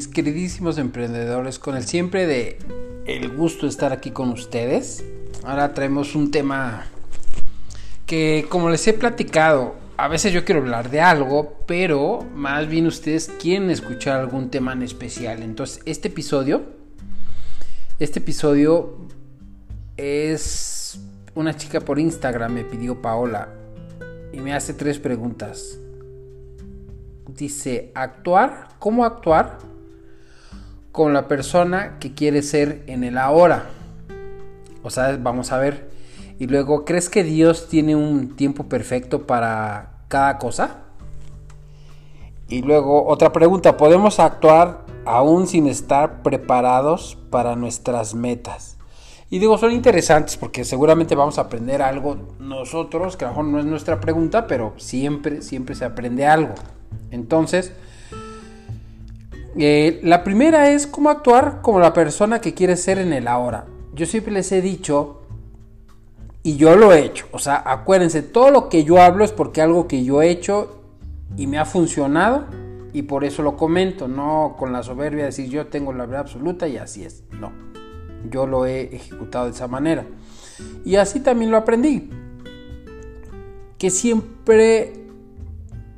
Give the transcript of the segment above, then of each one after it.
mis queridísimos emprendedores, con el siempre de el gusto de estar aquí con ustedes. Ahora traemos un tema que como les he platicado, a veces yo quiero hablar de algo, pero más bien ustedes quieren escuchar algún tema en especial. Entonces, este episodio, este episodio es una chica por Instagram me pidió Paola y me hace tres preguntas dice actuar, ¿cómo actuar con la persona que quiere ser en el ahora? O sea, vamos a ver. Y luego, ¿crees que Dios tiene un tiempo perfecto para cada cosa? Y luego, otra pregunta, ¿podemos actuar aún sin estar preparados para nuestras metas? Y digo, son interesantes porque seguramente vamos a aprender algo nosotros, que a lo mejor no es nuestra pregunta, pero siempre, siempre se aprende algo. Entonces, eh, la primera es cómo actuar como la persona que quiere ser en el ahora. Yo siempre les he dicho, y yo lo he hecho, o sea, acuérdense, todo lo que yo hablo es porque algo que yo he hecho y me ha funcionado y por eso lo comento, no con la soberbia de decir yo tengo la verdad absoluta y así es, no, yo lo he ejecutado de esa manera. Y así también lo aprendí, que siempre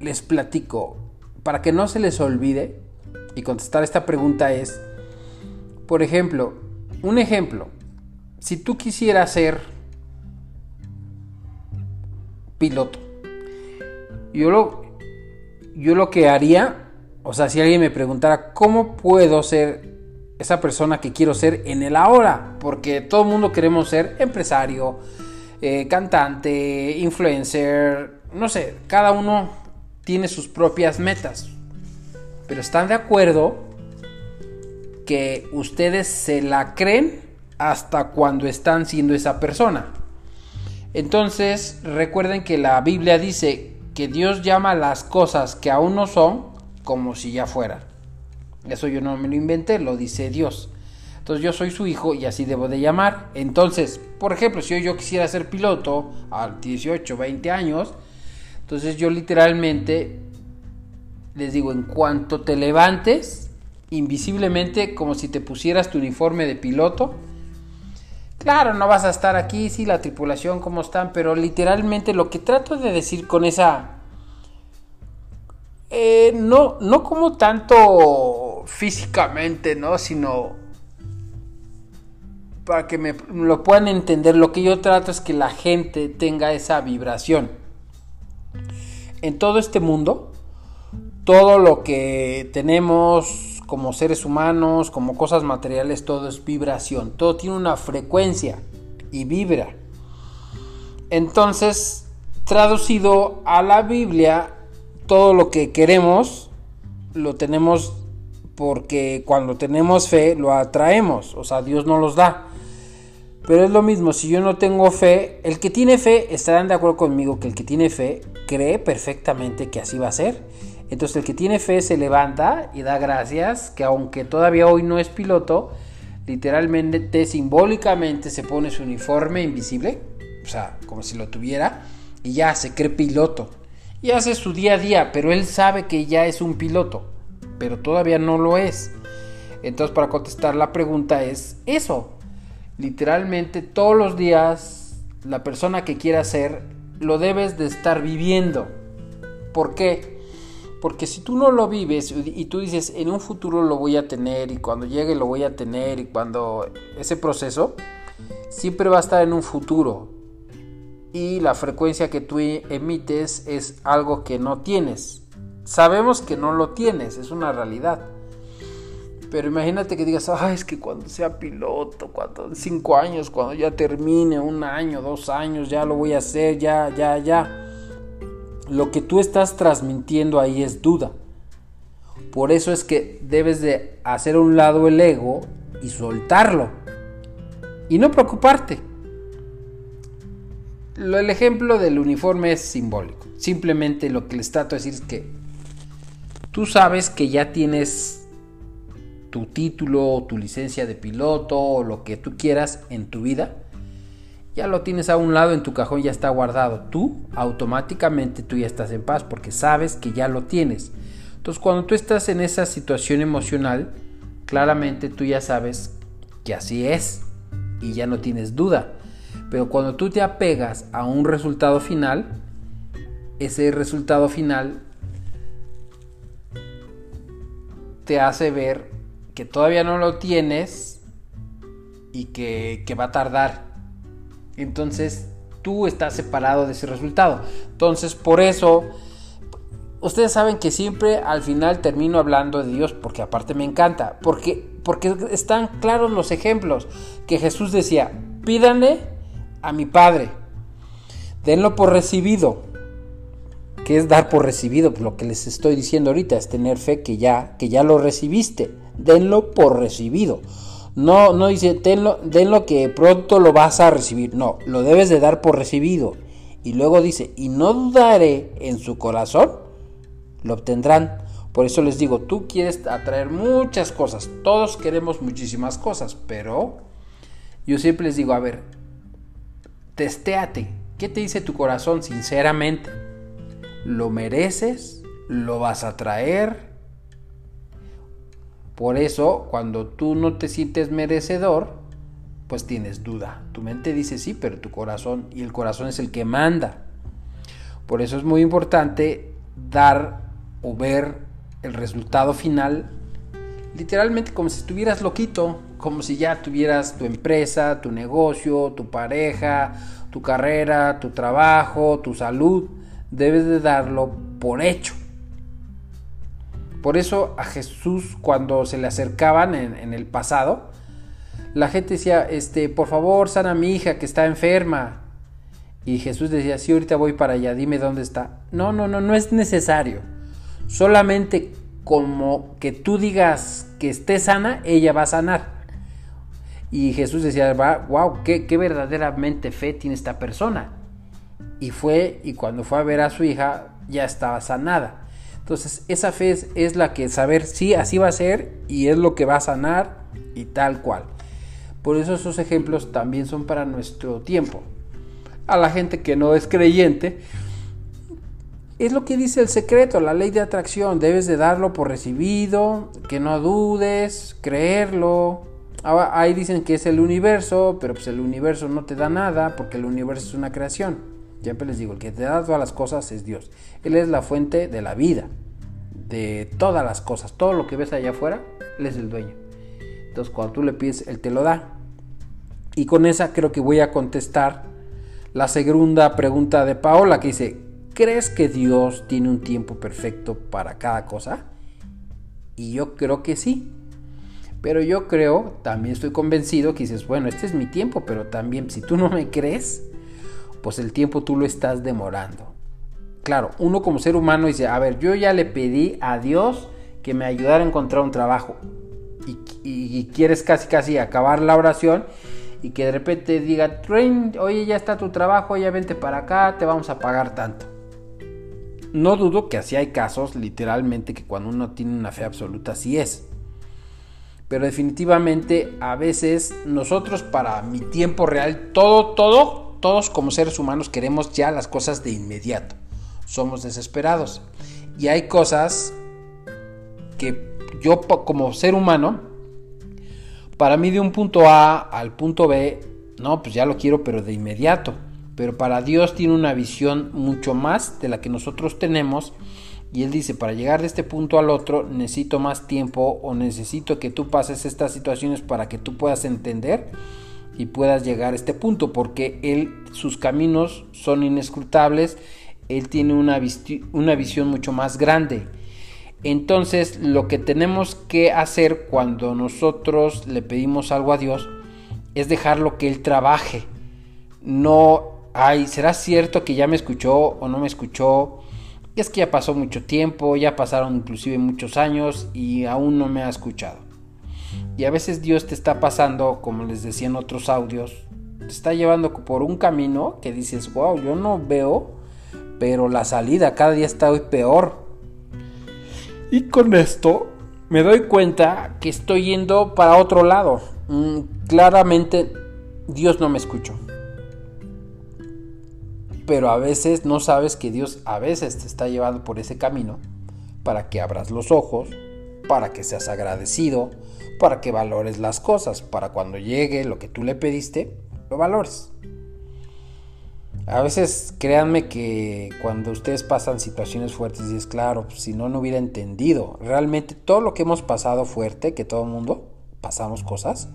les platico, para que no se les olvide, y contestar esta pregunta es, por ejemplo, un ejemplo, si tú quisieras ser piloto, yo lo, yo lo que haría, o sea, si alguien me preguntara, ¿cómo puedo ser esa persona que quiero ser en el ahora? Porque todo el mundo queremos ser empresario, eh, cantante, influencer, no sé, cada uno tiene sus propias metas. Pero están de acuerdo que ustedes se la creen hasta cuando están siendo esa persona. Entonces, recuerden que la Biblia dice que Dios llama las cosas que aún no son como si ya fueran. Eso yo no me lo inventé, lo dice Dios. Entonces yo soy su hijo y así debo de llamar. Entonces, por ejemplo, si yo quisiera ser piloto a 18, 20 años, entonces yo literalmente les digo, en cuanto te levantes, invisiblemente, como si te pusieras tu uniforme de piloto, claro, no vas a estar aquí, sí, la tripulación, cómo están, pero literalmente lo que trato de decir con esa... Eh, no, no como tanto físicamente, ¿no? Sino para que me lo puedan entender, lo que yo trato es que la gente tenga esa vibración en todo este mundo, todo lo que tenemos como seres humanos, como cosas materiales, todo es vibración, todo tiene una frecuencia y vibra. Entonces, traducido a la Biblia, todo lo que queremos lo tenemos porque cuando tenemos fe lo atraemos, o sea, Dios nos los da. Pero es lo mismo, si yo no tengo fe, el que tiene fe, estarán de acuerdo conmigo que el que tiene fe cree perfectamente que así va a ser. Entonces el que tiene fe se levanta y da gracias, que aunque todavía hoy no es piloto, literalmente, simbólicamente se pone su uniforme invisible, o sea, como si lo tuviera, y ya se cree piloto. Y hace su día a día, pero él sabe que ya es un piloto, pero todavía no lo es. Entonces para contestar la pregunta es eso, literalmente todos los días la persona que quiera ser lo debes de estar viviendo. ¿Por qué? Porque si tú no lo vives y tú dices en un futuro lo voy a tener y cuando llegue lo voy a tener y cuando ese proceso siempre va a estar en un futuro y la frecuencia que tú emites es algo que no tienes. Sabemos que no lo tienes, es una realidad. Pero imagínate que digas, ay, es que cuando sea piloto, cuando cinco años, cuando ya termine, un año, dos años, ya lo voy a hacer, ya, ya, ya. Lo que tú estás transmitiendo ahí es duda. Por eso es que debes de hacer a un lado el ego y soltarlo. Y no preocuparte. El ejemplo del uniforme es simbólico. Simplemente lo que les trato de decir es que tú sabes que ya tienes tu título, tu licencia de piloto o lo que tú quieras en tu vida, ya lo tienes a un lado en tu cajón, ya está guardado. Tú automáticamente tú ya estás en paz porque sabes que ya lo tienes. Entonces cuando tú estás en esa situación emocional, claramente tú ya sabes que así es y ya no tienes duda. Pero cuando tú te apegas a un resultado final, ese resultado final te hace ver que todavía no lo tienes y que, va a tardar. Entonces tú estás separado de ese resultado. Entonces por eso, ustedes saben que siempre al final termino hablando de Dios porque aparte me encanta. Porque, porque están claros los ejemplos que Jesús decía, pídanle a mi Padre, denlo por recibido. que es dar por recibido? Pues lo que les estoy diciendo ahorita es tener fe que ya, que ya lo recibiste. Denlo por recibido. No, no dice, denlo, denlo que pronto lo vas a recibir. No, lo debes de dar por recibido. Y luego dice, y no dudaré en su corazón, lo obtendrán. Por eso les digo, tú quieres atraer muchas cosas. Todos queremos muchísimas cosas, pero yo siempre les digo, a ver, testéate. ¿Qué te dice tu corazón sinceramente? ¿Lo mereces? ¿Lo vas a traer? Por eso, cuando tú no te sientes merecedor, pues tienes duda. Tu mente dice sí, pero tu corazón, y el corazón es el que manda. Por eso es muy importante dar o ver el resultado final, literalmente como si estuvieras loquito, como si ya tuvieras tu empresa, tu negocio, tu pareja, tu carrera, tu trabajo, tu salud. Debes de darlo por hecho. Por eso a Jesús cuando se le acercaban en, el pasado, la gente decía, este, por favor, sana a mi hija que está enferma. Y Jesús decía, sí, ahorita voy para allá, dime dónde está. No, no, no, no es necesario. Solamente como que tú digas que esté sana, ella va a sanar. Y Jesús decía, wow, qué, qué verdaderamente fe tiene esta persona. Y fue, y cuando fue a ver a su hija, ya estaba sanada. Entonces, esa fe es, la que saber si así va a ser y es lo que va a sanar y tal cual. Por eso esos ejemplos también son para nuestro tiempo. A la gente que no es creyente, es lo que dice el secreto, la ley de atracción. Debes de darlo por recibido, que no dudes, creerlo. Ahí dicen que es el universo, pero pues el universo no te da nada porque el universo es una creación. Siempre les digo, el que te da todas las cosas es Dios. Él es la fuente de la vida, de todas las cosas. Todo lo que ves allá afuera, Él es el dueño. Entonces cuando tú le pides, Él te lo da. Y con esa creo que voy a contestar la segunda pregunta de Paola que dice, ¿crees que Dios tiene un tiempo perfecto para cada cosa? Y yo creo que sí. Pero yo creo, también estoy convencido que dices, bueno, este es mi tiempo, pero también si tú no me crees, pues el tiempo tú lo estás demorando. Claro, uno como ser humano dice, a ver, yo ya le pedí a Dios que me ayudara a encontrar un trabajo y, quieres casi casi acabar la oración y que de repente diga, oye, ya está tu trabajo, ya vente para acá, te vamos a pagar tanto. No dudo que así hay casos, literalmente, que cuando uno tiene una fe absoluta, así es. Pero definitivamente a veces nosotros para mi tiempo real, todo, todo todos como seres humanos queremos ya las cosas de inmediato. Somos desesperados. Y hay cosas que yo como ser humano, para mí de un punto A al punto B, no, pues ya lo quiero, pero de inmediato. Pero para Dios tiene una visión mucho más de la que nosotros tenemos. Y Él dice, para llegar de este punto al otro necesito más tiempo o necesito que tú pases estas situaciones para que tú puedas entender y puedas llegar a este punto, porque él, sus caminos son inescrutables, él tiene una, visión mucho más grande. Entonces, lo que tenemos que hacer cuando nosotros le pedimos algo a Dios es dejarlo que Él trabaje. No, ay, ¿será cierto que ya me escuchó o no me escuchó? Es que ya pasó mucho tiempo, ya pasaron inclusive muchos años y aún no me ha escuchado. Y a veces Dios te está pasando, como les decía en otros audios, te está llevando por un camino que dices, wow, yo no veo, pero la salida cada día está hoy peor. Y con esto me doy cuenta que estoy yendo para otro lado. Mm, claramente Dios no me escuchó. Pero a veces no sabes que Dios a veces te está llevando por ese camino para que abras los ojos, para que seas agradecido, para que valores las cosas, para cuando llegue lo que tú le pediste, lo valores. A veces créanme que cuando ustedes pasan situaciones fuertes y es claro, si no, no hubiera entendido. Realmente todo lo que hemos pasado fuerte, que todo el mundo pasamos cosas,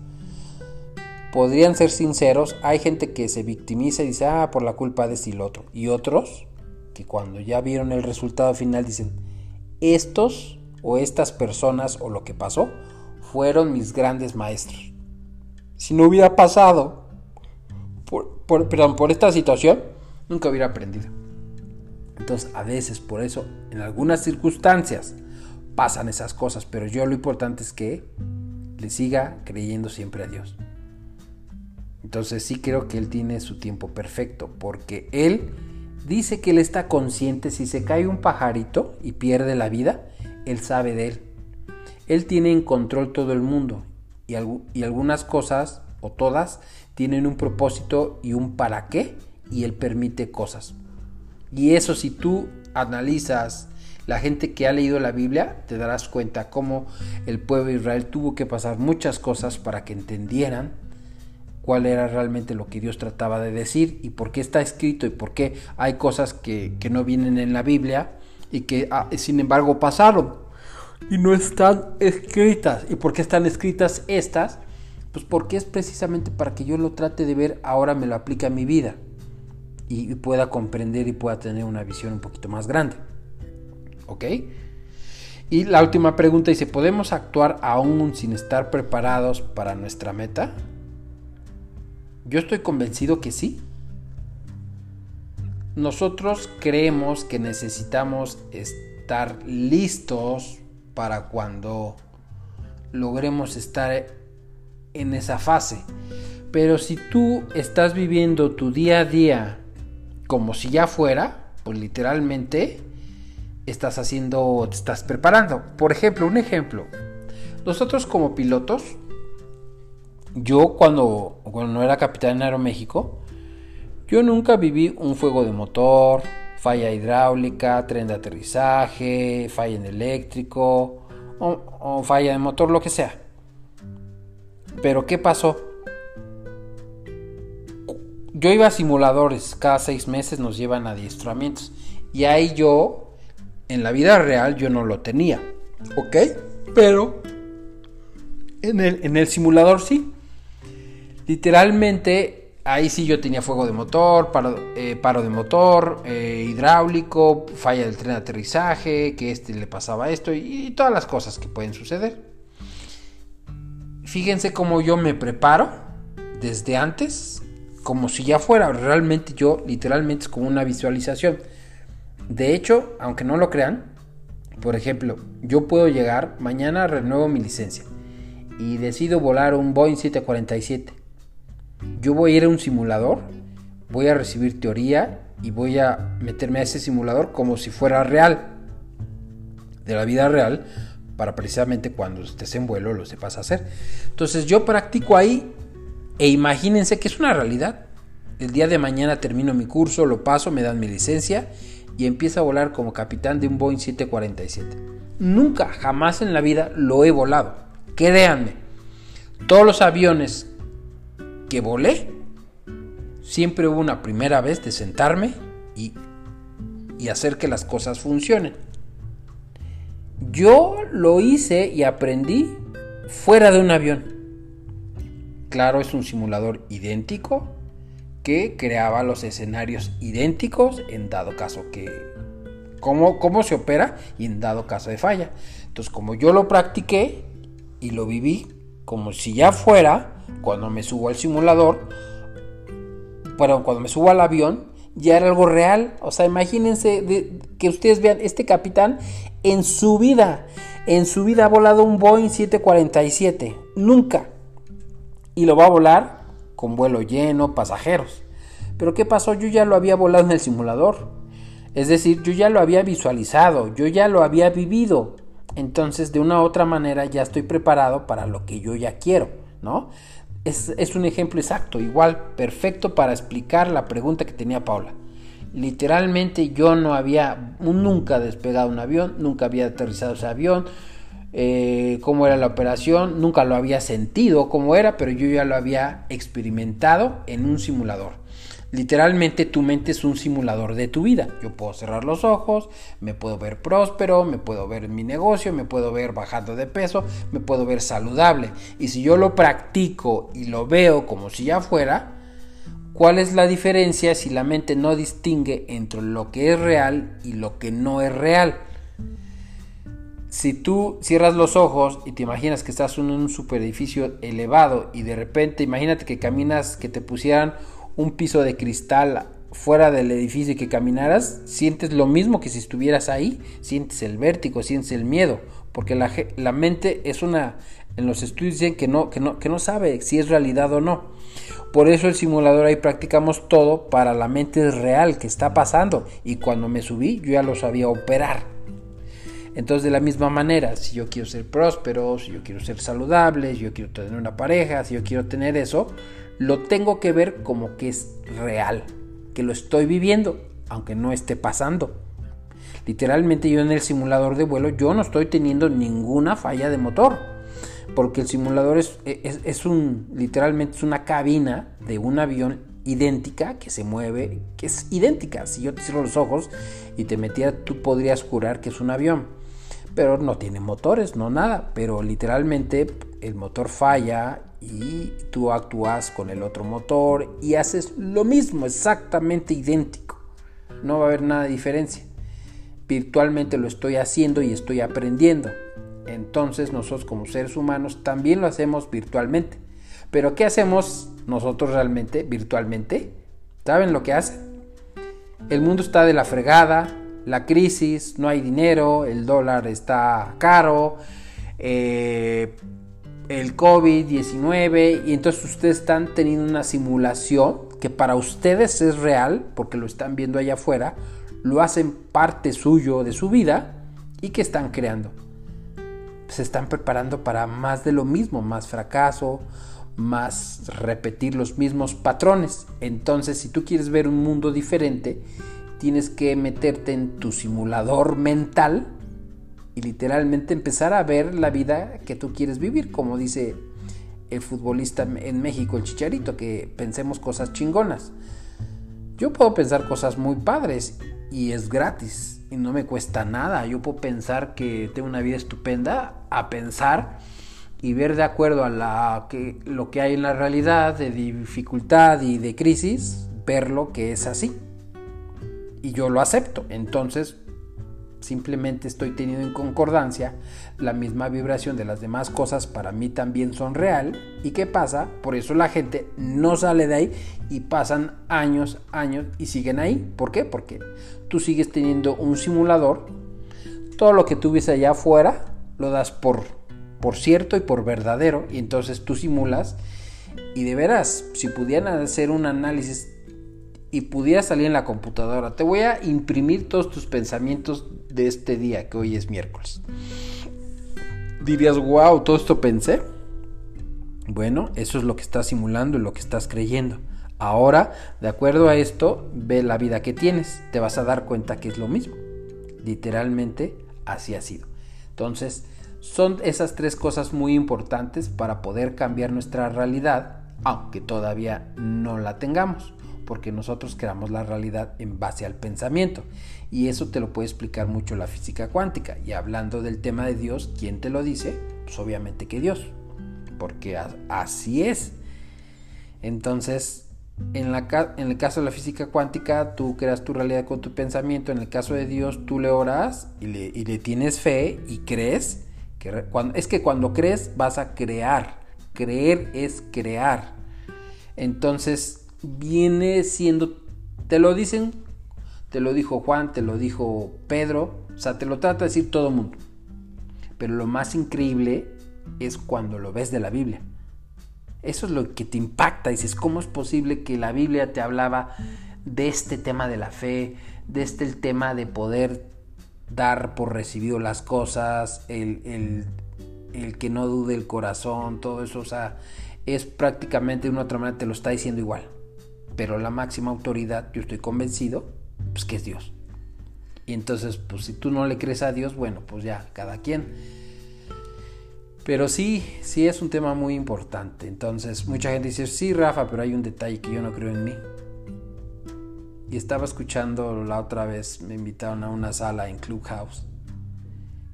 podrían ser sinceros. Hay gente que se victimiza y dice, ah, por la culpa de este y lo otro. Y otros que cuando ya vieron el resultado final dicen, estos o estas personas o lo que pasó fueron mis grandes maestros. Si no hubiera pasado por, esta situación, nunca hubiera aprendido. Entonces, a veces, por eso, en algunas circunstancias, pasan esas cosas, pero yo lo importante es que le siga creyendo siempre a Dios. Entonces sí creo que Él tiene su tiempo perfecto, porque Él dice que Él está consciente, si se cae un pajarito y pierde la vida, Él sabe de Él. Él tiene en control todo el mundo y, y algunas cosas, o todas, tienen un propósito y un para qué y Él permite cosas. Y eso si tú analizas la gente que ha leído la Biblia, te darás cuenta cómo el pueblo de Israel tuvo que pasar muchas cosas para que entendieran cuál era realmente lo que Dios trataba de decir y por qué está escrito y por qué hay cosas que, no vienen en la Biblia y que ah, sin embargo pasaron y no están escritas. ¿Y por qué están escritas estas? Pues porque es precisamente para que yo lo trate de ver, ahora me lo aplique a mi vida y, pueda comprender y pueda tener una visión un poquito más grande. ¿Ok? Y la última pregunta dice, ¿podemos actuar aún sin estar preparados para nuestra meta? Yo estoy convencido que sí. Nosotros creemos que necesitamos estar listos para cuando logremos estar en esa fase. Pero si tú estás viviendo tu día a día como si ya fuera, pues literalmente estás haciendo, te estás preparando. Por ejemplo, un ejemplo. Nosotros como pilotos, yo cuando, cuando era capitán en Aeroméxico, yo nunca viví un fuego de motor, falla hidráulica, tren de aterrizaje, falla en eléctrico o falla de motor, lo que sea. Pero ¿qué pasó? Yo iba a simuladores, cada seis meses nos llevan a adiestramientos. Y ahí yo, en la vida real, yo no lo tenía. ¿Ok? Pero en el, en el simulador sí. Literalmente, ahí sí yo tenía fuego de motor, paro, eh, de motor, eh, hidráulico, falla del tren de aterrizaje, que este le pasaba esto y todas las cosas que pueden suceder. Fíjense cómo yo me preparo desde antes, como si ya fuera realmente yo, literalmente es como una visualización. De hecho, aunque no lo crean, por ejemplo, yo puedo llegar, mañana renuevo mi licencia y decido volar un Boeing 747. Yo voy a ir a un simulador, voy a recibir teoría y voy a meterme a ese simulador como si fuera real, de la vida real, para precisamente cuando estés en vuelo lo sepas hacer. Entonces yo practico ahí e imagínense que es una realidad. El día de mañana termino mi curso, lo paso, me dan mi licencia y empiezo a volar como capitán de un Boeing 747. Nunca, jamás en la vida lo he volado. Créanme, todos los aviones que volé, siempre hubo una primera vez de sentarme y, y hacer que las cosas funcionen. Yo lo hice y aprendí fuera de un avión. Claro, es un simulador idéntico que creaba los escenarios idénticos en dado caso que... Cómo, cómo se opera y en dado caso de falla. Entonces, como yo lo practiqué y lo viví como si ya fuera, cuando me subo al simulador, bueno, cuando me subo al avión, ya era algo real. O sea, imagínense que ustedes vean, este capitán en su vida, en su vida ha volado un Boeing 747. Nunca. Y lo va a volar con vuelo lleno, pasajeros. Pero ¿qué pasó? Yo ya lo había volado en el simulador. Es decir, yo ya lo había visualizado, yo ya lo había vivido. Entonces, de una u otra manera, ya estoy preparado para lo que yo ya quiero, ¿no? Es, un ejemplo exacto, igual, perfecto para explicar la pregunta que tenía Paula. Literalmente yo no había nunca despegado un avión, nunca había aterrizado ese avión, eh, cómo era la operación, nunca lo había sentido cómo era, pero yo ya lo había experimentado en un simulador. Literalmente tu mente es un simulador de tu vida. Yo puedo cerrar los ojos, me puedo ver próspero, me puedo ver en mi negocio, me puedo ver bajando de peso, me puedo ver saludable. Y si yo lo practico y lo veo como si ya fuera, ¿cuál es la diferencia si la mente no distingue entre lo que es real y lo que no es real? si tú cierras los ojos y te imaginas que estás en un super edificio elevado y de repente imagínate que caminas, que te pusieran un piso de cristal fuera del edificio y que caminaras, sientes lo mismo que si estuvieras ahí, sientes el vértigo, sientes el miedo, porque la, mente es una, en los estudios dicen que no, que, no, que no sabe si es realidad o no. Por eso el simulador ahí practicamos todo para la mente real que está pasando y cuando me subí yo ya lo sabía operar. Entonces de la misma manera, si yo quiero ser próspero, si yo quiero ser saludable, si yo quiero tener una pareja, si yo quiero tener eso, lo tengo que ver como que es real, que lo estoy viviendo, aunque no esté pasando. Literalmente yo en el simulador de vuelo yo no estoy teniendo ninguna falla de motor, porque el simulador es, es, un, literalmente es una cabina de un avión idéntica que se mueve, que es idéntica. Si yo te cierro los ojos y te metiera, tú podrías jurar que es un avión, pero no tiene motores, no nada, pero literalmente el motor falla y tú actúas con el otro motor y haces lo mismo, exactamente idéntico. No va a haber nada de diferencia. Virtualmente lo estoy haciendo y estoy aprendiendo. Entonces nosotros como seres humanos también lo hacemos virtualmente. Pero ¿qué hacemos nosotros realmente virtualmente? ¿Saben lo que hacen? El mundo está de la fregada, la crisis, no hay dinero, el dólar está caro, eh, el COVID-19 y entonces ustedes están teniendo una simulación que para ustedes es real porque lo están viendo allá afuera, lo hacen parte suyo de su vida y que están creando. Se están preparando para más de lo mismo, más fracaso, más repetir los mismos patrones. Entonces, si tú quieres ver un mundo diferente, tienes que meterte en tu simulador mental y literalmente empezar a ver la vida que tú quieres vivir, como dice el futbolista en México, el Chicharito, que pensemos cosas chingonas. Yo puedo pensar cosas muy padres y es gratis y no me cuesta nada. Yo puedo pensar que tengo una vida estupenda a pensar y ver de acuerdo a la, que, lo que hay en la realidad de dificultad y de crisis, verlo que es así. Y yo lo acepto. Entonces, simplemente estoy teniendo en concordancia la misma vibración de las demás cosas para mí también son real y qué pasa por eso la gente no sale de ahí y pasan años años y siguen ahí ¿por qué? porque tú sigues teniendo un simulador todo lo que tú ves allá afuera lo das por por cierto y por verdadero y entonces tú simulas y de veras si pudieran hacer un análisis y pudiera salir en la computadora. Te voy a imprimir todos tus pensamientos de este día, que hoy es miércoles. Dirías, wow, todo esto pensé. Bueno, eso es lo que estás simulando y lo que estás creyendo. Ahora, de acuerdo a esto, ve la vida que tienes. Te vas a dar cuenta que es lo mismo. Literalmente, así ha sido. Entonces, son esas tres cosas muy importantes para poder cambiar nuestra realidad, aunque todavía no la tengamos porque nosotros creamos la realidad en base al pensamiento. Y eso te lo puede explicar mucho la física cuántica. Y hablando del tema de Dios, ¿quién te lo dice? Pues obviamente que Dios, porque así es. Entonces, en, la, en, el caso de la física cuántica, tú creas tu realidad con tu pensamiento. En el caso de Dios, tú le oras y le, tienes fe y crees. Que, es que cuando crees vas a crear. Creer es crear. Entonces, viene siendo, te lo dicen, te lo dijo Juan, te lo dijo Pedro, o sea, te lo trata de decir todo el mundo. Pero lo más increíble es cuando lo ves de la Biblia. Eso es lo que te impacta. Dices, ¿cómo es posible que la Biblia te hablaba de este tema de la fe, de este el tema de poder dar por recibido las cosas, el, el, el que no dude el corazón, todo eso? O sea, es prácticamente de una otra manera te lo está diciendo igual pero la máxima autoridad, yo estoy convencido, pues que es Dios. Y entonces, pues si tú no le crees a Dios, bueno, pues ya, cada quien. Pero sí, sí es un tema muy importante. Entonces, mucha gente dice, sí, Rafa, pero hay un detalle que yo no creo en mí. Y estaba escuchando la otra vez, me invitaron a una sala en Clubhouse,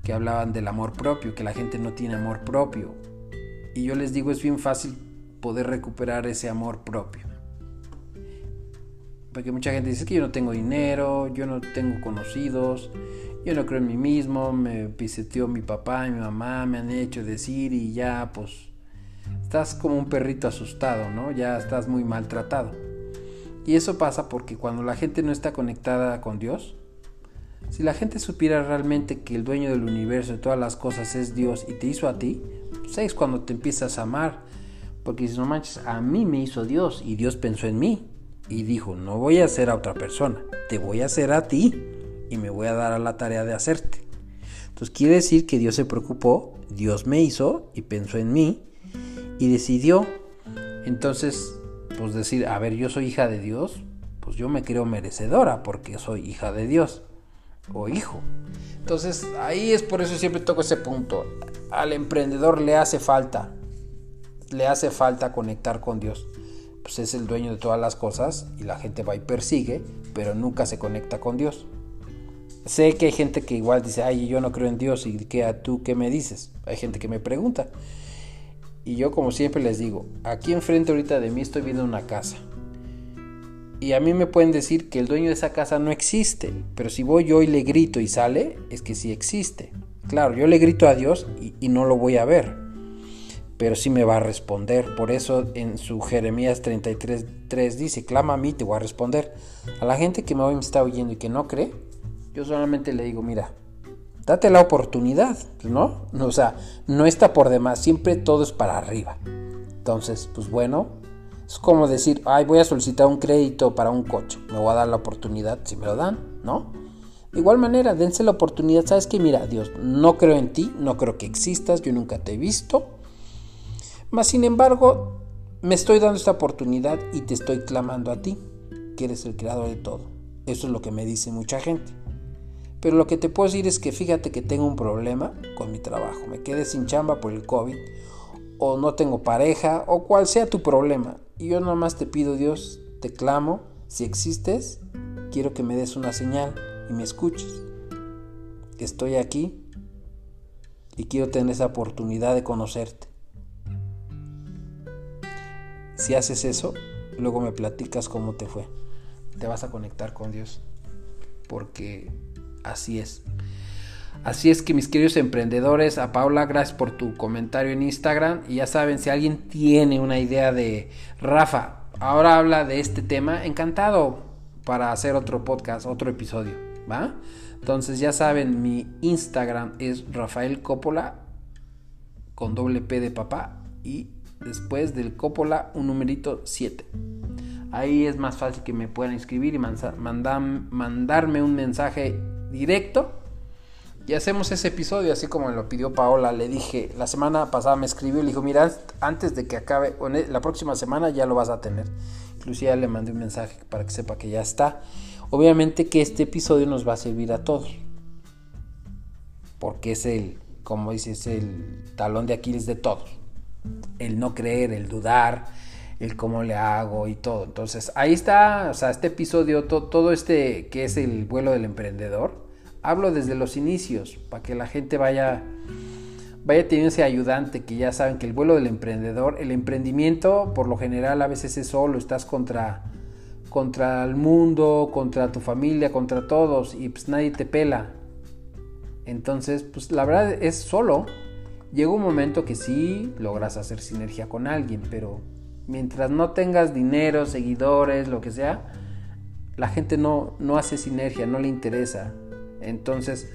que hablaban del amor propio, que la gente no tiene amor propio. Y yo les digo, es bien fácil poder recuperar ese amor propio. Porque mucha gente dice que yo no tengo dinero, yo no tengo conocidos, yo no creo en mí mismo, me piseteó mi papá y mi mamá, me han hecho decir y ya pues estás como un perrito asustado, ¿no? Ya estás muy maltratado. Y eso pasa porque cuando la gente no está conectada con Dios, si la gente supiera realmente que el dueño del universo y todas las cosas es Dios y te hizo a ti, pues es cuando te empiezas a amar. Porque si no manches, a mí me hizo Dios y Dios pensó en mí y dijo, no voy a hacer a otra persona, te voy a hacer a ti y me voy a dar a la tarea de hacerte. Entonces quiere decir que Dios se preocupó, Dios me hizo y pensó en mí y decidió. Entonces, pues decir, a ver, yo soy hija de Dios, pues yo me creo merecedora porque soy hija de Dios o hijo. Entonces, ahí es por eso siempre toco ese punto. Al emprendedor le hace falta, le hace falta conectar con Dios pues es el dueño de todas las cosas y la gente va y persigue, pero nunca se conecta con Dios. Sé que hay gente que igual dice, ay, yo no creo en Dios y que a tú qué me dices. Hay gente que me pregunta. Y yo como siempre les digo, aquí enfrente ahorita de mí estoy viendo una casa. Y a mí me pueden decir que el dueño de esa casa no existe, pero si voy yo y le grito y sale, es que sí existe. Claro, yo le grito a Dios y, y no lo voy a ver, pero sí me va a responder. Por eso en su Jeremías 33.3 dice, clama a mí, te voy a responder. A la gente que me está oyendo y que no cree, yo solamente le digo, mira, date la oportunidad, ¿no? O sea, no está por demás, siempre todo es para arriba. Entonces, pues bueno, es como decir, ay, voy a solicitar un crédito para un coche, me voy a dar la oportunidad si me lo dan, ¿no? De igual manera, dense la oportunidad, sabes que mira, Dios, no creo en ti, no creo que existas, yo nunca te he visto, mas, sin embargo, me estoy dando esta oportunidad y te estoy clamando a ti, que eres el creador de todo. Eso es lo que me dice mucha gente. Pero lo que te puedo decir es que fíjate que tengo un problema con mi trabajo. Me quedé sin chamba por el COVID, o no tengo pareja, o cual sea tu problema. Y yo nomás te pido, Dios, te clamo, si existes, quiero que me des una señal y me escuches. Estoy aquí y quiero tener esa oportunidad de conocerte. Si haces eso, luego me platicas cómo te fue. Te vas a conectar con Dios. Porque así es. Así es que mis queridos emprendedores, a Paula, gracias por tu comentario en Instagram. Y ya saben, si alguien tiene una idea de Rafa, ahora habla de este tema, encantado para hacer otro podcast, otro episodio. ¿Va? Entonces ya saben, mi Instagram es Rafael Coppola con doble P de papá y después del Coppola un numerito 7. Ahí es más fácil que me puedan escribir y mandarme un mensaje directo. Y hacemos ese episodio así como lo pidió Paola. Le dije, la semana pasada me escribió y le dijo, mira, antes de que acabe, la próxima semana ya lo vas a tener. Inclusive le mandé un mensaje para que sepa que ya está. Obviamente que este episodio nos va a servir a todos. Porque es el, como dices, el talón de Aquiles de todos el no creer, el dudar, el cómo le hago y todo. Entonces, ahí está, o sea, este episodio, todo este que es el vuelo del emprendedor, hablo desde los inicios, para que la gente vaya, vaya teniendo ese ayudante, que ya saben que el vuelo del emprendedor, el emprendimiento, por lo general, a veces es solo, estás contra, contra el mundo, contra tu familia, contra todos, y pues nadie te pela. Entonces, pues la verdad es solo, Llega un momento que sí logras hacer sinergia con alguien, pero mientras no tengas dinero, seguidores, lo que sea, la gente no, no hace sinergia, no le interesa. Entonces,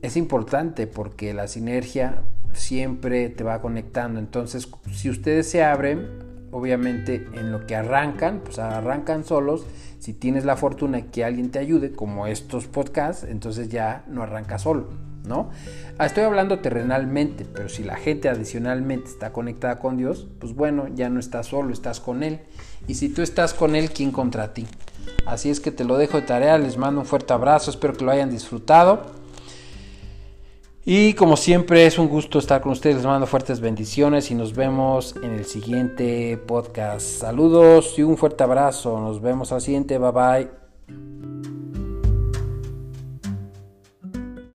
es importante porque la sinergia siempre te va conectando. Entonces, si ustedes se abren, obviamente en lo que arrancan, pues arrancan solos. Si tienes la fortuna que alguien te ayude, como estos podcasts, entonces ya no arranca solo ¿no? Ah, estoy hablando terrenalmente, pero si la gente adicionalmente está conectada con Dios, pues bueno, ya no estás solo, estás con Él. Y si tú estás con Él, ¿quién contra ti? Así es que te lo dejo de tarea, les mando un fuerte abrazo, espero que lo hayan disfrutado. Y como siempre es un gusto estar con ustedes, les mando fuertes bendiciones y nos vemos en el siguiente podcast. Saludos y un fuerte abrazo, nos vemos al siguiente, bye bye.